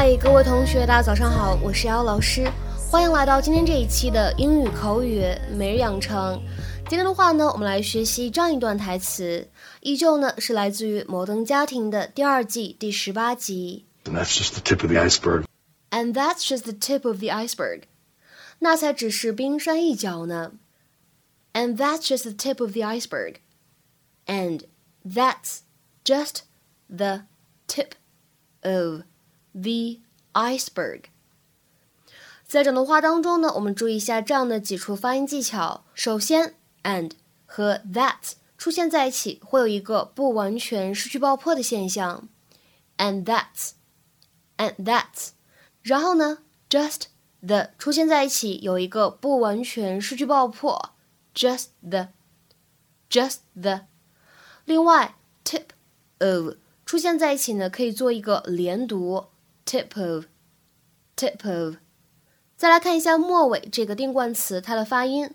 嗨，各位同学，大家早上好，我是姚老师，欢迎来到今天这一期的英语口语每日养成。今天的话呢，我们来学习这样一段台词，依旧呢是来自于《摩登家庭》的第二季第十八集。And that's just the tip of the iceberg. And that's just the tip of the iceberg. 那才只是冰山一角呢。And that's just the tip of the iceberg. And that's just the tip of the iceberg。在整段话当中呢，我们注意一下这样的几处发音技巧。首先，and 和 that 出现在一起，会有一个不完全失去爆破的现象。And that's，and that's 然后呢，just the 出现在一起，有一个不完全失去爆破。Just the，just the。另外，tip of 出现在一起呢，可以做一个连读。tip of，tip of。再来看一下末尾这个定冠词它的发音。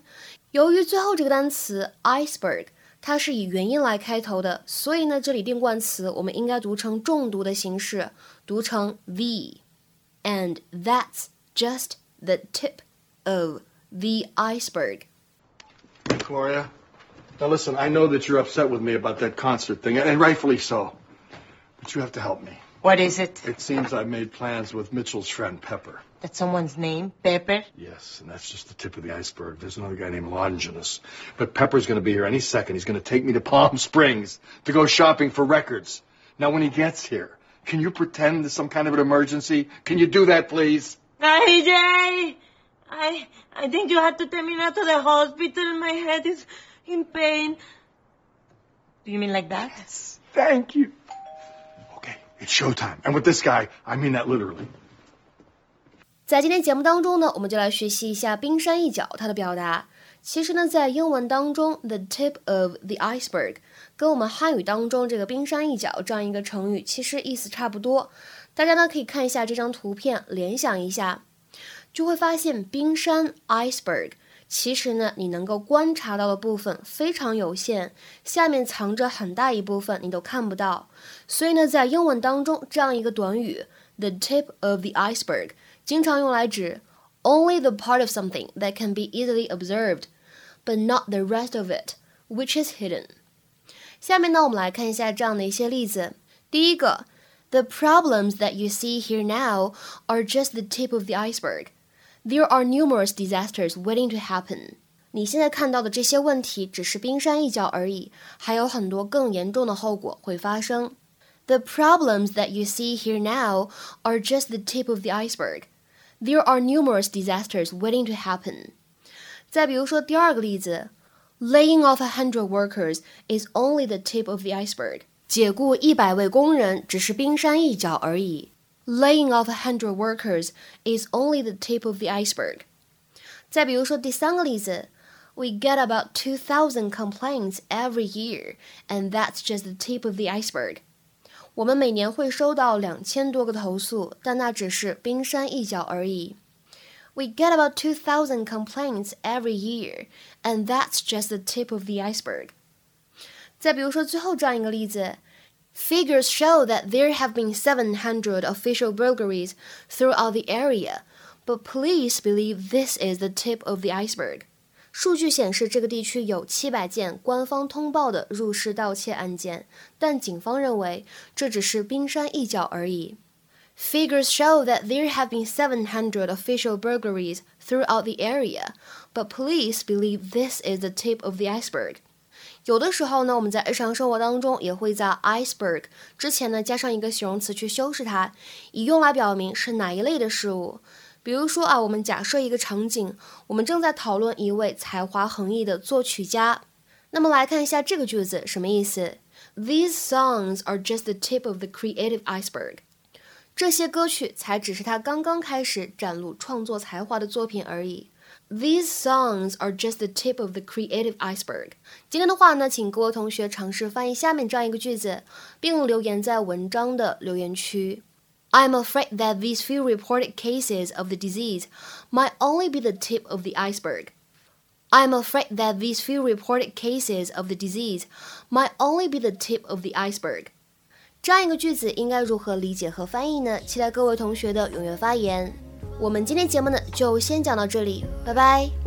由于最后这个单词 iceberg 它是以元音来开头的，所以呢，这里定冠词我们应该读成重读的形式，读成 the。And that's just the tip of the iceberg. Gloria, now listen, I know that you're upset with me about that concert thing, and rightfully so. But you have to help me. What is it? It seems I've made plans with Mitchell's friend Pepper. That's someone's name? Pepper? Yes, and that's just the tip of the iceberg. There's another guy named Longinus. But Pepper's going to be here any second. He's going to take me to Palm Springs to go shopping for records. Now, when he gets here, can you pretend there's some kind of an emergency? Can you do that, please? AJ! I, I think you have to take me now to the hospital. My head is in pain. Do you mean like that? Yes, thank you. Showtime. And with this guy, I mean that literally. 在今天节目当中呢，我们就来学习一下“冰山一角”它的表达。其实呢，在英文当中，“the tip of the iceberg” 跟我们汉语当中这个“冰山一角”这样一个成语，其实意思差不多。大家呢可以看一下这张图片，联想一下，就会发现冰山 （iceberg）。其实呢，你能够观察到的部分非常有限，下面藏着很大一部分你都看不到。所以呢，在英文当中，这样一个短语 “the tip of the iceberg” 经常用来指 only the part of something that can be easily observed, but not the rest of it, which is hidden。下面呢，我们来看一下这样的一些例子。第一个，The problems that you see here now are just the tip of the iceberg. There are numerous disasters waiting to happen. 你现在看到的这些问题只是冰山一角而已，还有很多更严重的后果会发生。The problems that you see here now are just the tip of the iceberg. There are numerous disasters waiting to happen. 再比如说第二个例子，Laying off a hundred workers is only the tip of the iceberg. 解雇一百位工人只是冰山一角而已。 laying off a hundred workers is only the tip of the iceberg. 再比如说第三个例子，We get about two thousand complaints every year, and that's just the tip of the iceberg. 我们每年会收到两千多个投诉，但那只是冰山一角而已。We get about two thousand complaints every year, and that's just the tip of the iceberg. 再比如说最后这样一个例子 Figures show that there have been 700 official burglaries throughout the area, but police believe this is the tip of the iceberg. 数据显示，这个地区有七百件官方通报的入室盗窃案件，但警方认为这只是冰山一角而已。Figures show that there have been 700 official burglaries throughout the area, but police believe this is the tip of the iceberg. 有的时候呢，我们在日常生活当中也会在 iceberg 之前呢加上一个形容词去修饰它，以用来表明是哪一类的事物。比如说啊，我们假设一个场景，我们正在讨论一位才华横溢的作曲家。那么来看一下这个句子什么意思？These songs are just the tip of the creative iceberg。这些歌曲才只是他刚刚开始展露创作才华的作品而已。These songs are just the tip of the creative iceberg。今天的话呢，请各位同学尝试翻译下面这样一个句子，并留言在文章的留言区。I'm afraid that these few reported cases of the disease might only be the tip of the iceberg. I'm afraid that these few reported cases of the disease might only be the tip of the iceberg. 这样一个句子应该如何理解和翻译呢？期待各位同学的踊跃发言。 我们今天节目呢就先讲到这里，拜拜。